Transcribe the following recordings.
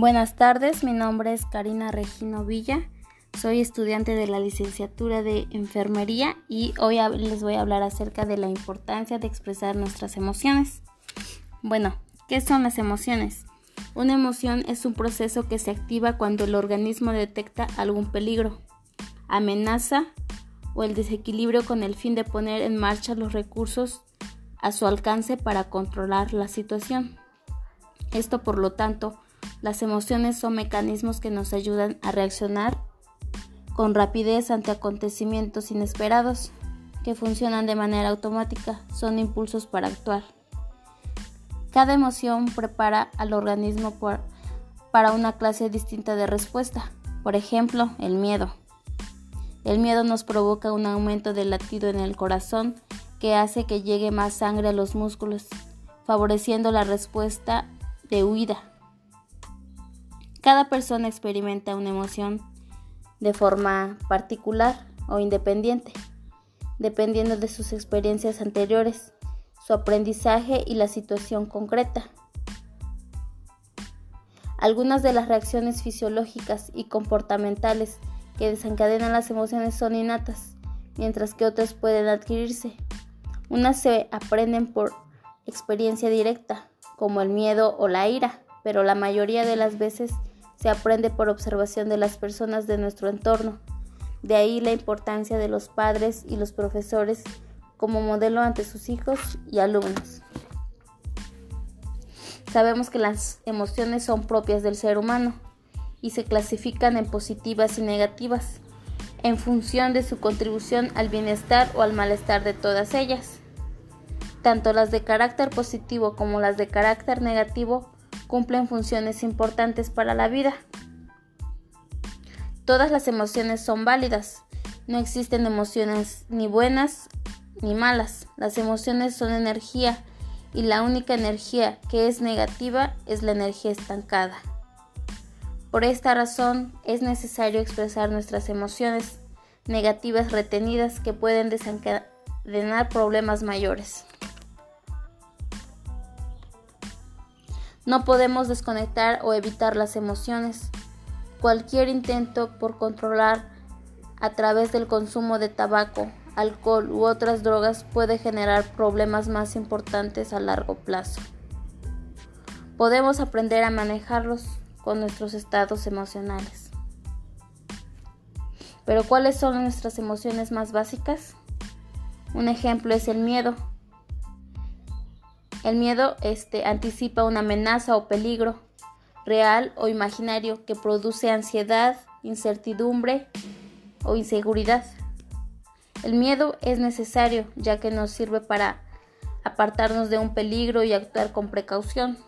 Buenas tardes, mi nombre es Karina Regino Villa, soy estudiante de la licenciatura de enfermería y hoy les voy a hablar acerca de la importancia de expresar nuestras emociones. Bueno, ¿qué son las emociones? Una emoción es un proceso que se activa cuando el organismo detecta algún peligro, amenaza o el desequilibrio con el fin de poner en marcha los recursos a su alcance para controlar la situación. Esto, por lo tanto, las emociones son mecanismos que nos ayudan a reaccionar con rapidez ante acontecimientos inesperados que funcionan de manera automática, son impulsos para actuar. Cada emoción prepara al organismo para una clase distinta de respuesta. Por ejemplo, el miedo. El miedo nos provoca un aumento del latido en el corazón que hace que llegue más sangre a los músculos, favoreciendo la respuesta de huida. Cada persona experimenta una emoción de forma particular o independiente, dependiendo de sus experiencias anteriores, su aprendizaje y la situación concreta. Algunas de las reacciones fisiológicas y comportamentales que desencadenan las emociones son innatas, mientras que otras pueden adquirirse. Unas se aprenden por experiencia directa, como el miedo o la ira, pero la mayoría de las veces se aprende por observación de las personas de nuestro entorno. De ahí la importancia de los padres y los profesores como modelo ante sus hijos y alumnos. Sabemos que las emociones son propias del ser humano y se clasifican en positivas y negativas en función de su contribución al bienestar o al malestar de todas ellas. Tanto las de carácter positivo como las de carácter negativo cumplen funciones importantes para la vida. Todas las emociones son válidas. No existen emociones ni buenas ni malas. Las emociones son energía y la única energía que es negativa es la energía estancada. Por esta razón es necesario expresar nuestras emociones negativas retenidas que pueden desencadenar problemas mayores. No podemos desconectar o evitar las emociones. Cualquier intento por controlar a través del consumo de tabaco, alcohol u otras drogas puede generar problemas más importantes a largo plazo. Podemos aprender a manejarlos con nuestros estados emocionales. Pero ¿cuáles son nuestras emociones más básicas? Un ejemplo es el miedo. El miedo este, anticipa una amenaza o peligro, real o imaginario, que produce ansiedad, incertidumbre o inseguridad. El miedo es necesario ya que nos sirve para apartarnos de un peligro y actuar con precaución.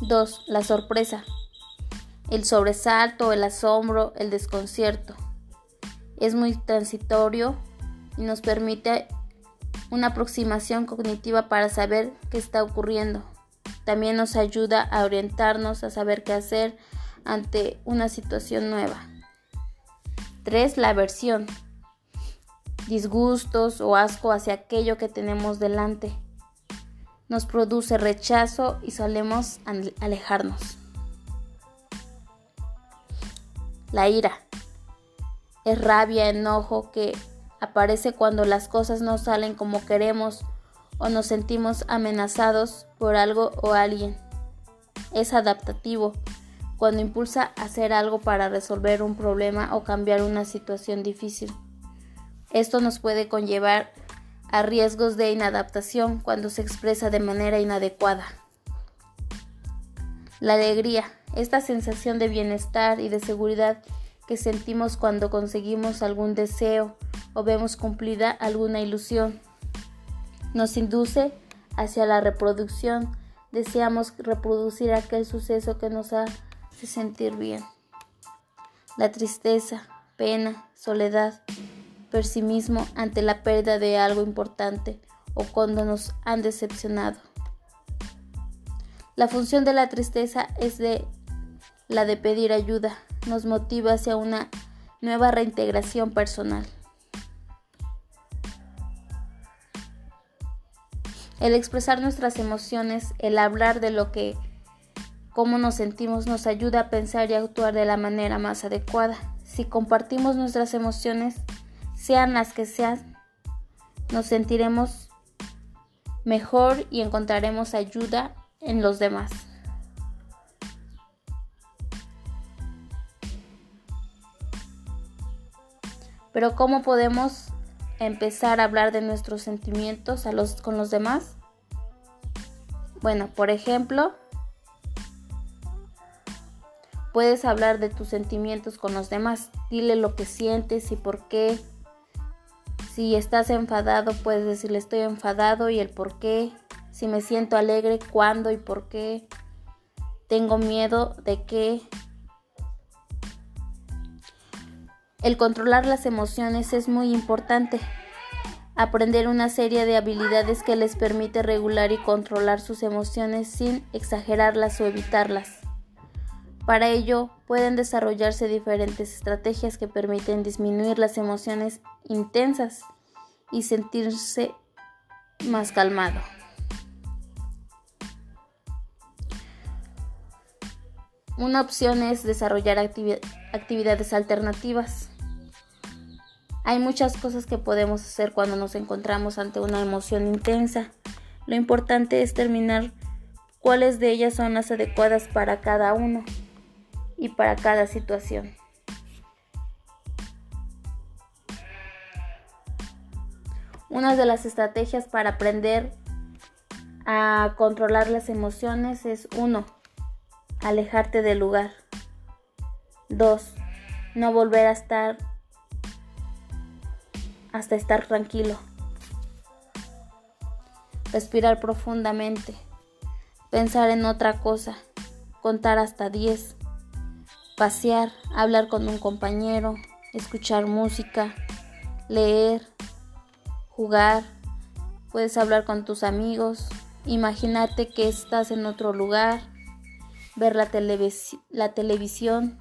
2. La sorpresa. El sobresalto, el asombro, el desconcierto. Es muy transitorio y nos permite una aproximación cognitiva para saber qué está ocurriendo. También nos ayuda a orientarnos a saber qué hacer ante una situación nueva. 3. La aversión. Disgustos o asco hacia aquello que tenemos delante. Nos produce rechazo y solemos alejarnos. La ira. Es rabia, enojo que aparece cuando las cosas no salen como queremos o nos sentimos amenazados por algo o alguien. Es adaptativo cuando impulsa a hacer algo para resolver un problema o cambiar una situación difícil. Esto nos puede conllevar a riesgos de inadaptación cuando se expresa de manera inadecuada. La alegría, esta sensación de bienestar y de seguridad sentimos cuando conseguimos algún deseo o vemos cumplida alguna ilusión. Nos induce hacia la reproducción. Deseamos reproducir aquel suceso que nos hace sentir bien. La tristeza, pena, soledad, pesimismo ante la pérdida de algo importante o cuando nos han decepcionado. La función de la tristeza es de la de pedir ayuda, nos motiva hacia una nueva reintegración personal. El expresar nuestras emociones, el hablar de lo que cómo nos sentimos nos ayuda a pensar y actuar de la manera más adecuada. Si compartimos nuestras emociones, sean las que sean, nos sentiremos mejor y encontraremos ayuda en los demás. Pero ¿cómo podemos empezar a hablar de nuestros sentimientos con los demás? Bueno, por ejemplo, puedes hablar de tus sentimientos con los demás. Dile lo que sientes y por qué. Si estás enfadado, puedes decirle estoy enfadado y el por qué. Si me siento alegre, cuándo y por qué. Tengo miedo de qué. El controlar las emociones es muy importante. Aprender una serie de habilidades que les permite regular y controlar sus emociones sin exagerarlas o evitarlas. Para ello, pueden desarrollarse diferentes estrategias que permiten disminuir las emociones intensas y sentirse más calmado. Una opción es desarrollar actividades alternativas. Hay muchas cosas que podemos hacer cuando nos encontramos ante una emoción intensa. Lo importante es determinar cuáles de ellas son las adecuadas para cada uno y para cada situación. Una de las estrategias para aprender a controlar las emociones es 1. Alejarte del lugar. 2. No volver a estar hasta estar tranquilo. Respirar profundamente. Pensar en otra cosa. Contar hasta 10. Pasear, hablar con un compañero, escuchar música, leer, jugar. Puedes hablar con tus amigos, imaginarte que estás en otro lugar, ver la, la televisión,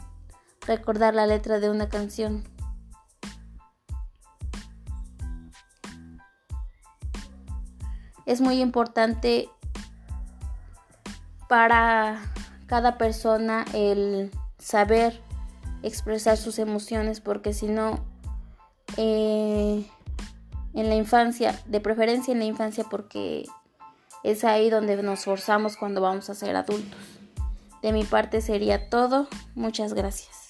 recordar la letra de una canción. Es muy importante para cada persona el saber expresar sus emociones porque si no eh, en la infancia de preferencia en la infancia porque es ahí donde nos forzamos cuando vamos a ser adultos. De mi parte sería todo. Muchas gracias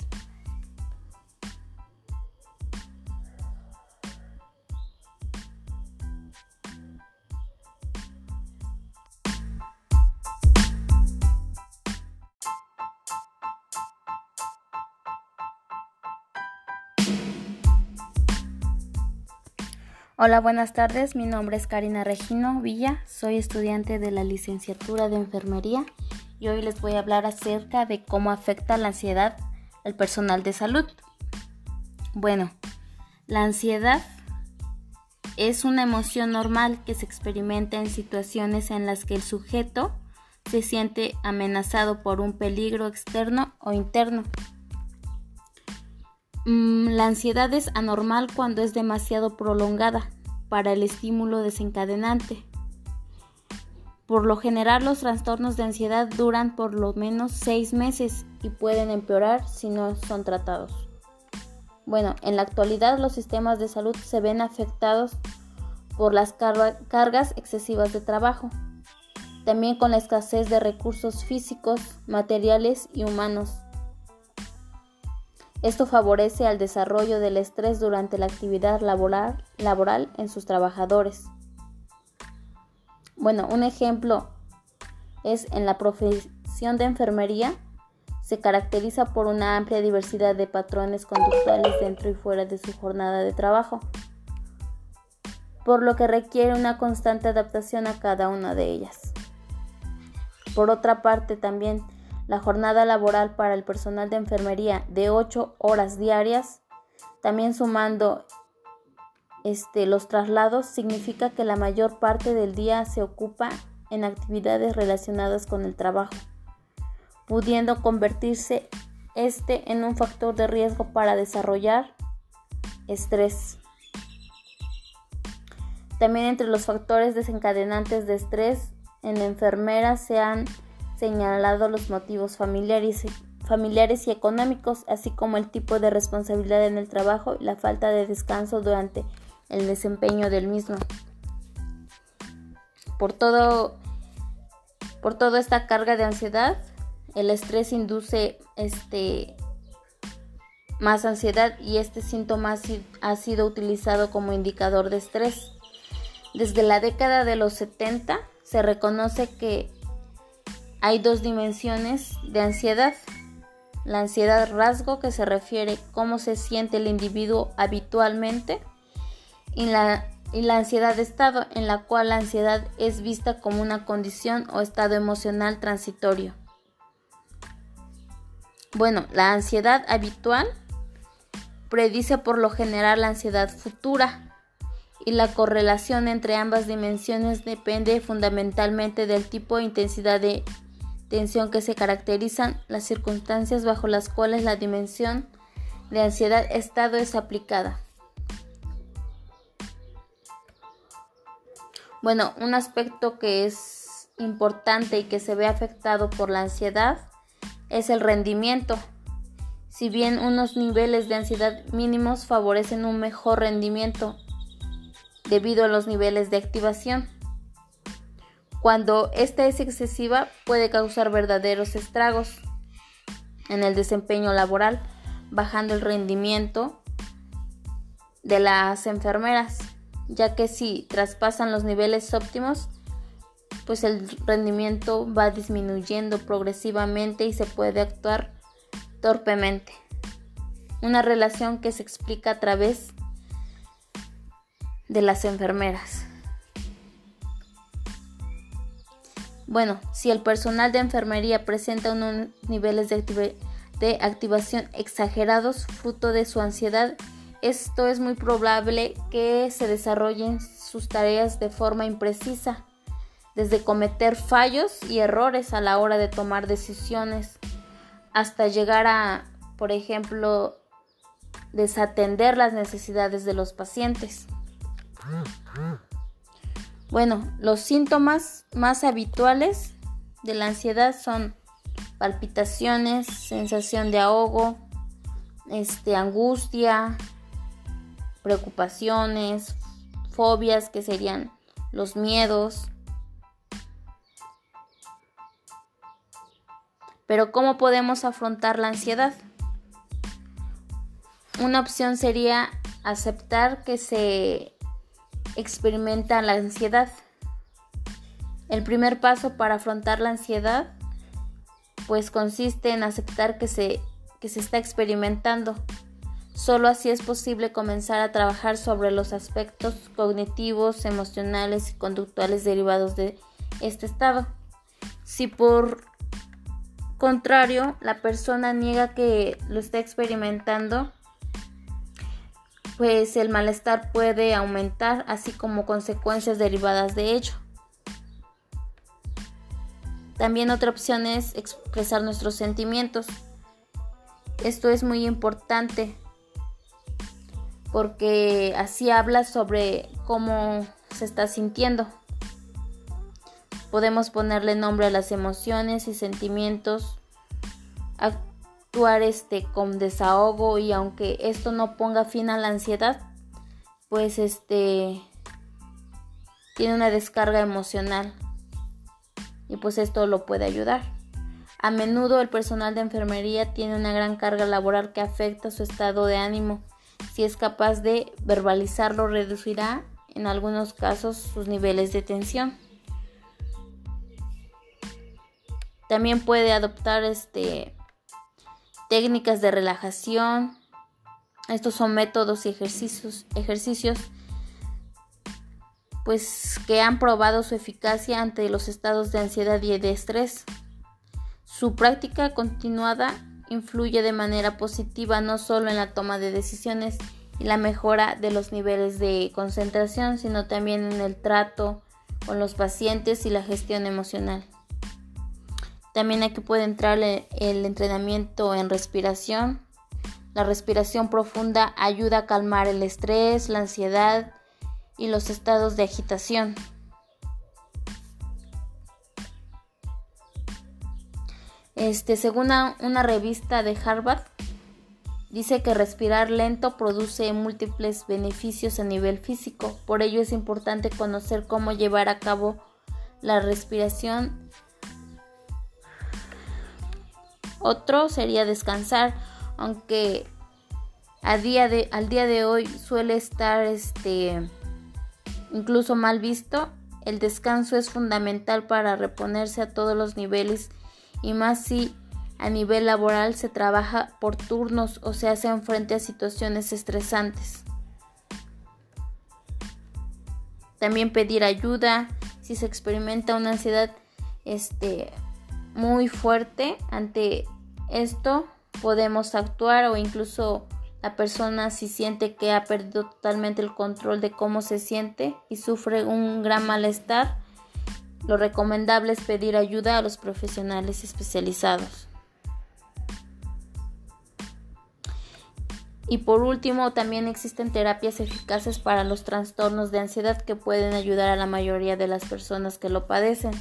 Hola, buenas tardes. Mi nombre es Karina Regino Villa. Soy estudiante de la licenciatura de enfermería y hoy les voy a hablar acerca de cómo afecta la ansiedad al personal de salud. Bueno, la ansiedad es una emoción normal que se experimenta en situaciones en las que el sujeto se siente amenazado por un peligro externo o interno. Mm, la ansiedad es anormal cuando es demasiado prolongada para el estímulo desencadenante. Por lo general los trastornos de ansiedad duran por lo menos seis meses y pueden empeorar si no son tratados. Bueno, en la actualidad los sistemas de salud se ven afectados por las cargas excesivas de trabajo, también con la escasez de recursos físicos, materiales y humanos esto favorece al desarrollo del estrés durante la actividad laboral, laboral en sus trabajadores. Bueno, un ejemplo es en la profesión de enfermería se caracteriza por una amplia diversidad de patrones conductuales dentro y fuera de su jornada de trabajo, por lo que requiere una constante adaptación a cada una de ellas. Por otra parte, también la jornada laboral para el personal de enfermería de 8 horas diarias, también sumando este, los traslados, significa que la mayor parte del día se ocupa en actividades relacionadas con el trabajo, pudiendo convertirse este en un factor de riesgo para desarrollar estrés. También entre los factores desencadenantes de estrés en enfermeras se han señalado los motivos familiares, familiares y económicos, así como el tipo de responsabilidad en el trabajo y la falta de descanso durante el desempeño del mismo. Por todo por toda esta carga de ansiedad, el estrés induce este más ansiedad y este síntoma ha sido utilizado como indicador de estrés. Desde la década de los 70 se reconoce que hay dos dimensiones de ansiedad. La ansiedad rasgo que se refiere cómo se siente el individuo habitualmente y la, y la ansiedad de estado en la cual la ansiedad es vista como una condición o estado emocional transitorio. Bueno, la ansiedad habitual predice por lo general la ansiedad futura y la correlación entre ambas dimensiones depende fundamentalmente del tipo e intensidad de tensión que se caracterizan las circunstancias bajo las cuales la dimensión de ansiedad estado es aplicada. Bueno, un aspecto que es importante y que se ve afectado por la ansiedad es el rendimiento. Si bien unos niveles de ansiedad mínimos favorecen un mejor rendimiento debido a los niveles de activación, cuando esta es excesiva puede causar verdaderos estragos en el desempeño laboral, bajando el rendimiento de las enfermeras, ya que si traspasan los niveles óptimos, pues el rendimiento va disminuyendo progresivamente y se puede actuar torpemente. Una relación que se explica a través de las enfermeras. Bueno, si el personal de enfermería presenta unos niveles de, activación exagerados fruto de su ansiedad, esto es muy probable que se desarrollen sus tareas de forma imprecisa, desde cometer fallos y errores a la hora de tomar decisiones, hasta llegar a, por ejemplo, desatender las necesidades de los pacientes. Bueno, los síntomas más habituales de la ansiedad son palpitaciones, sensación de ahogo, este, angustia, preocupaciones, fobias que serían los miedos. Pero ¿cómo podemos afrontar la ansiedad? Una opción sería aceptar que se experimenta la ansiedad. El primer paso para afrontar la ansiedad pues consiste en aceptar que se, que se está experimentando. Solo así es posible comenzar a trabajar sobre los aspectos cognitivos, emocionales y conductuales derivados de este estado. Si por contrario la persona niega que lo está experimentando, pues el malestar puede aumentar, así como consecuencias derivadas de ello. También otra opción es expresar nuestros sentimientos. Esto es muy importante porque así habla sobre cómo se está sintiendo. Podemos ponerle nombre a las emociones y sentimientos actuar este con desahogo y aunque esto no ponga fin a la ansiedad, pues este tiene una descarga emocional y pues esto lo puede ayudar. A menudo el personal de enfermería tiene una gran carga laboral que afecta su estado de ánimo. Si es capaz de verbalizarlo, reducirá en algunos casos sus niveles de tensión. También puede adoptar este técnicas de relajación. Estos son métodos y ejercicios, ejercicios pues que han probado su eficacia ante los estados de ansiedad y de estrés. Su práctica continuada influye de manera positiva no solo en la toma de decisiones y la mejora de los niveles de concentración, sino también en el trato con los pacientes y la gestión emocional. También aquí puede entrar el entrenamiento en respiración. La respiración profunda ayuda a calmar el estrés, la ansiedad y los estados de agitación. Este, según una, revista de Harvard, dice que respirar lento produce múltiples beneficios a nivel físico. Por ello es importante conocer cómo llevar a cabo la respiración. Otro sería descansar, aunque a día de, al día de hoy suele estar este, incluso mal visto. El descanso es fundamental para reponerse a todos los niveles y más si a nivel laboral se trabaja por turnos o se hace frente a situaciones estresantes. También pedir ayuda si se experimenta una ansiedad este, muy fuerte ante esto podemos actuar o incluso la persona si siente que ha perdido totalmente el control de cómo se siente y sufre un gran malestar lo recomendable es pedir ayuda a los profesionales especializados. Y por último, también existen terapias eficaces para los trastornos de ansiedad que pueden ayudar a la mayoría de las personas que lo padecen.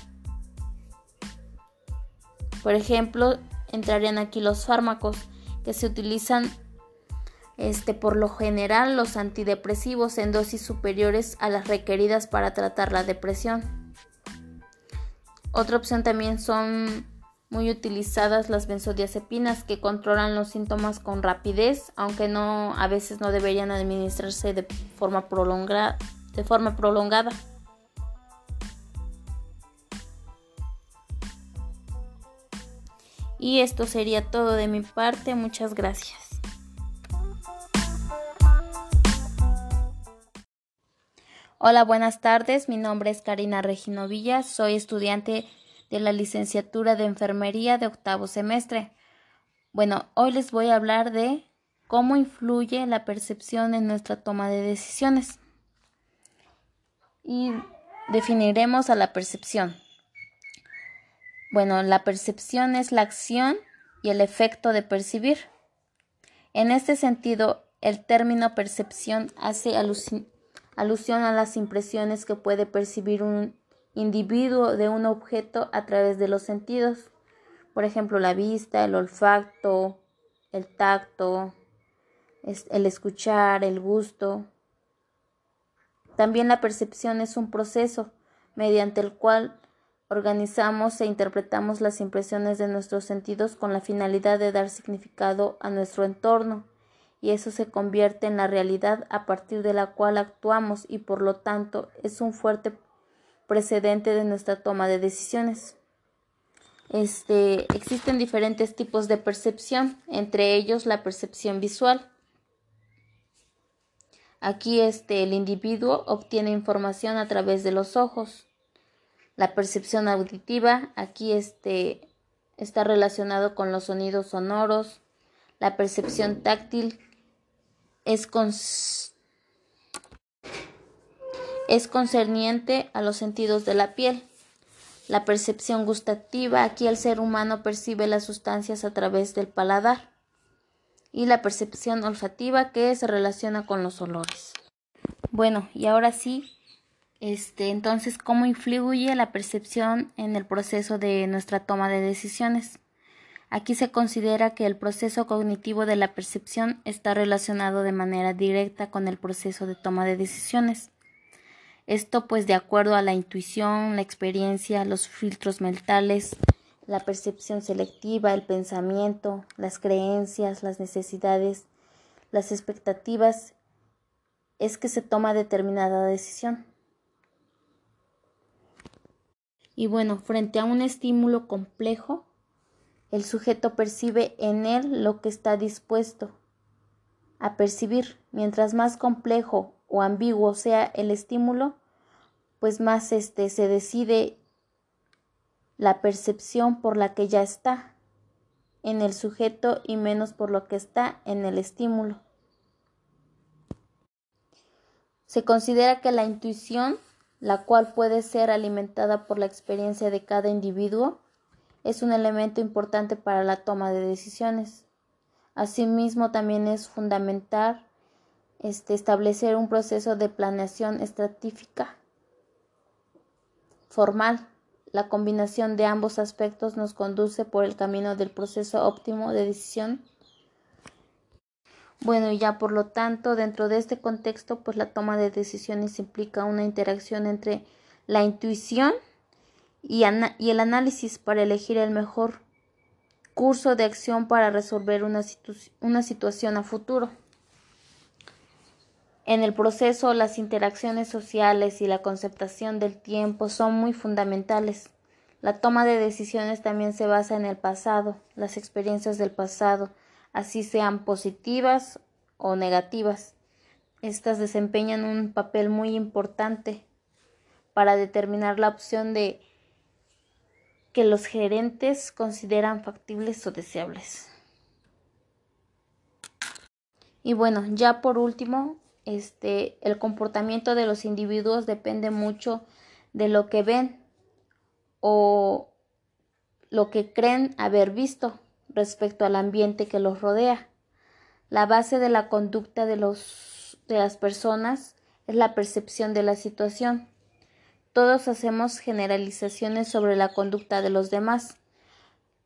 Por ejemplo, entrarían aquí los fármacos que se utilizan este, por lo general los antidepresivos en dosis superiores a las requeridas para tratar la depresión. Otra opción también son muy utilizadas las benzodiazepinas que controlan los síntomas con rapidez, aunque no a veces no deberían administrarse de forma prolongada, de forma prolongada. Y esto sería todo de mi parte. Muchas gracias. Hola, buenas tardes. Mi nombre es Karina Regino Villa. Soy estudiante de la licenciatura de enfermería de octavo semestre. Bueno, hoy les voy a hablar de cómo influye la percepción en nuestra toma de decisiones. Y definiremos a la percepción. Bueno, la percepción es la acción y el efecto de percibir. En este sentido, el término percepción hace alusión a las impresiones que puede percibir un individuo de un objeto a través de los sentidos, por ejemplo la vista, el olfato, el tacto, el escuchar, el gusto. También la percepción es un proceso mediante el cual organizamos e interpretamos las impresiones de nuestros sentidos con la finalidad de dar significado a nuestro entorno y eso se convierte en la realidad a partir de la cual actuamos y por lo tanto es un fuerte precedente de nuestra toma de decisiones. Este, existen diferentes tipos de percepción, entre ellos la percepción visual. Aquí este, el individuo obtiene información a través de los ojos. La percepción auditiva, aquí este, está relacionado con los sonidos sonoros. La percepción táctil, es, es concerniente a los sentidos de la piel. La percepción gustativa, aquí el ser humano percibe las sustancias a través del paladar. Y la percepción olfativa que se relaciona con los olores. Bueno, y ahora sí, este, entonces, ¿cómo influye la percepción en el proceso de nuestra toma de decisiones? Aquí se considera que el proceso cognitivo de la percepción está relacionado de manera directa con el proceso de toma de decisiones. Esto pues de acuerdo a la intuición, la experiencia, los filtros mentales, la percepción selectiva, el pensamiento, las creencias, las necesidades, las expectativas, es que se toma determinada decisión. Y bueno, frente a un estímulo complejo, el sujeto percibe en él lo que está dispuesto a percibir. Mientras más complejo o ambiguo sea el estímulo, pues más este se decide la percepción por la que ya está en el sujeto y menos por lo que está en el estímulo. Se considera que la intuición, la cual puede ser alimentada por la experiencia de cada individuo, es un elemento importante para la toma de decisiones. Asimismo, también es fundamental este, establecer un proceso de planeación estratégica formal. La combinación de ambos aspectos nos conduce por el camino del proceso óptimo de decisión. Bueno, y ya por lo tanto, dentro de este contexto, pues la toma de decisiones implica una interacción entre la intuición y, el análisis para elegir el mejor curso de acción para resolver una, una situación a futuro. En el proceso, las interacciones sociales y la conceptación del tiempo son muy fundamentales. La toma de decisiones también se basa en el pasado, las experiencias del pasado, así sean positivas o negativas. Estas desempeñan un papel muy importante para determinar la opción de que los gerentes consideran factibles o deseables. Y bueno, ya por último, este, el comportamiento de los individuos depende mucho de lo que ven o lo que creen haber visto respecto al ambiente que los rodea. La base de la conducta de, los, de las personas es la percepción de la situación. Todos hacemos generalizaciones sobre la conducta de los demás.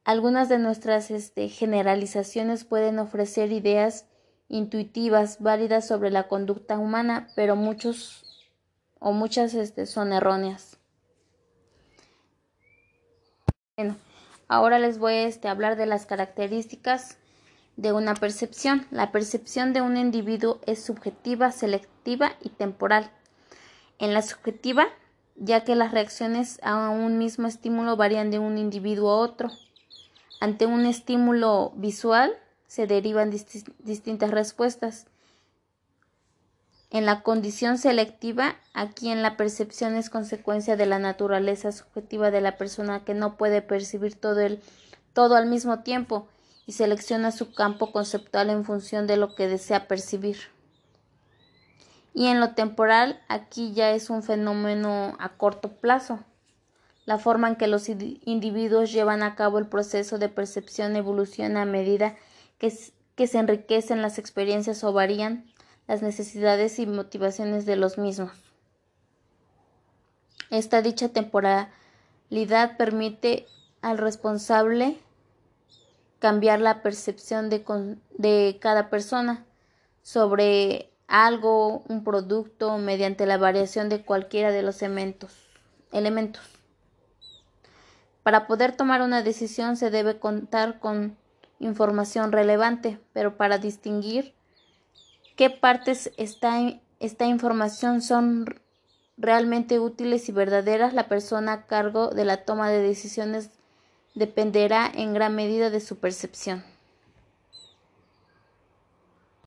Algunas de nuestras este, generalizaciones pueden ofrecer ideas intuitivas válidas sobre la conducta humana, pero muchos o muchas este, son erróneas. Bueno, ahora les voy a este, hablar de las características de una percepción. La percepción de un individuo es subjetiva, selectiva y temporal. En la subjetiva, ya que las reacciones a un mismo estímulo varían de un individuo a otro. Ante un estímulo visual, se derivan distintas respuestas. En la condición selectiva, aquí en la percepción es consecuencia de la naturaleza subjetiva de la persona que no puede percibir todo, el, todo al mismo tiempo y selecciona su campo conceptual en función de lo que desea percibir. Y en lo temporal, aquí ya es un fenómeno a corto plazo. La forma en que los individuos llevan a cabo el proceso de percepción evoluciona a medida que, se enriquecen las experiencias o varían las necesidades y motivaciones de los mismos. Esta dicha temporalidad permite al responsable cambiar la percepción de, de, cada persona sobre algo, un producto, mediante la variación de cualquiera de los elementos. elementos. Para poder tomar una decisión se debe contar con información relevante, pero para distinguir qué partes esta, esta información son realmente útiles y verdaderas, la persona a cargo de la toma de decisiones dependerá en gran medida de su percepción.